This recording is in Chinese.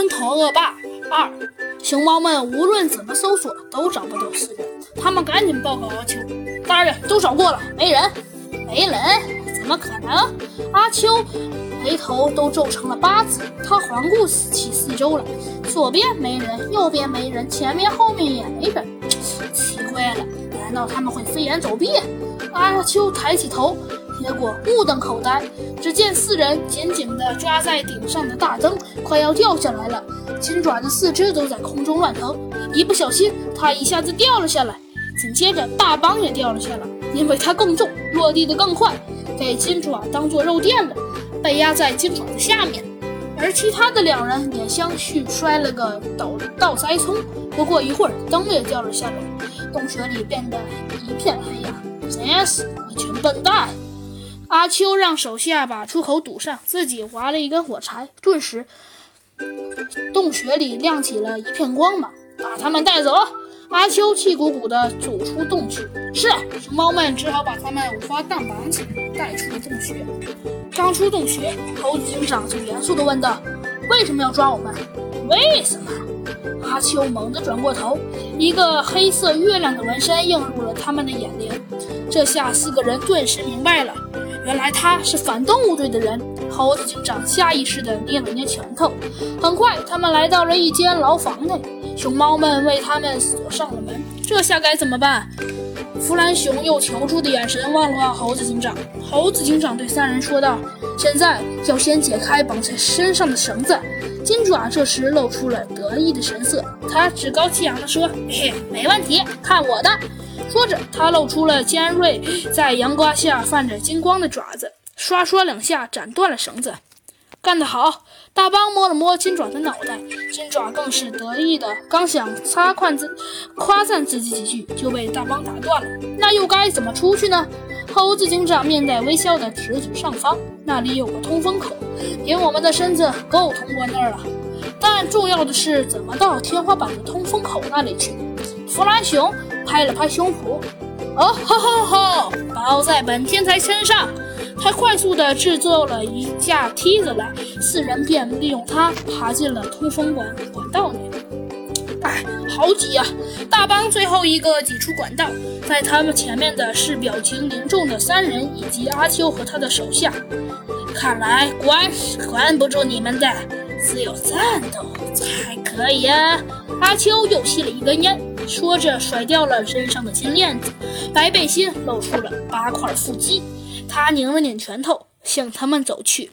村头恶霸二，熊猫们无论怎么搜索都找不到四人，他们赶紧报告阿秋：“大人，都找过了，没人，没人，怎么可能？”阿秋眉头都皱成了八字，他环顾四起四周来，左边没人，右边没人，前面后面也没人，奇怪了，难道他们会飞檐走壁？阿秋抬起头。结果目瞪口呆，只见四人紧紧地抓在顶上的大灯，快要掉下来了。金爪的四肢都在空中乱腾，一不小心，他一下子掉了下来。紧接着，大帮也掉了下来，因为它更重，落地的更快，被金爪当做肉垫了，被压在金爪的下面。而其他的两人也相续摔了个倒倒栽葱。不过一会儿，灯也掉了下来，洞穴里变得一片黑暗！真是一群笨蛋！阿秋让手下把出口堵上，自己划了一根火柴，顿时洞穴里亮起了一片光芒。把他们带走！阿秋气鼓鼓地走出洞去。是，熊猫们只好把他们五花大绑起来，带出了洞穴。刚出洞穴，猴子警长就严肃地问道：“为什么要抓我们？为什么？”阿秋猛地转过头，一个黑色月亮的纹身映入了他们的眼帘。这下四个人顿时明白了。原来他是反动物队的人，猴子警长下意识地捏了捏拳头。很快，他们来到了一间牢房内，熊猫们为他们锁上了门。这下该怎么办？弗兰熊用求助的眼神望了望猴子警长。猴子警长对三人说道：“现在要先解开绑在身上的绳子。”金爪这时露出了得意的神色，他趾高气扬地说：“嘿嘿，没问题，看我的！”说着，他露出了尖锐，在阳光下泛着金光的爪子，刷刷两下斩断了绳子。干得好！大邦摸了摸金爪的脑袋，金爪更是得意的，刚想夸夸自夸赞自己几句，就被大邦打断了。那又该怎么出去呢？猴子警长面带微笑的指指上方，那里有个通风口，凭我们的身子够通过那儿了。但重要的是怎么到天花板的通风口那里去？弗兰熊。拍了拍胸脯，哦吼吼吼！包在本天才身上。他快速地制作了一架梯子来，四人便利用它爬进了通风管管道内。哎，好挤呀！大邦最后一个挤出管道，在他们前面的是表情凝重的三人以及阿秋和他的手下。看来关是关不住你们的，只有战斗才可以啊！阿秋又吸了一根烟。说着，甩掉了身上的金链子，白背心露出了八块腹肌。他拧了拧拳头，向他们走去。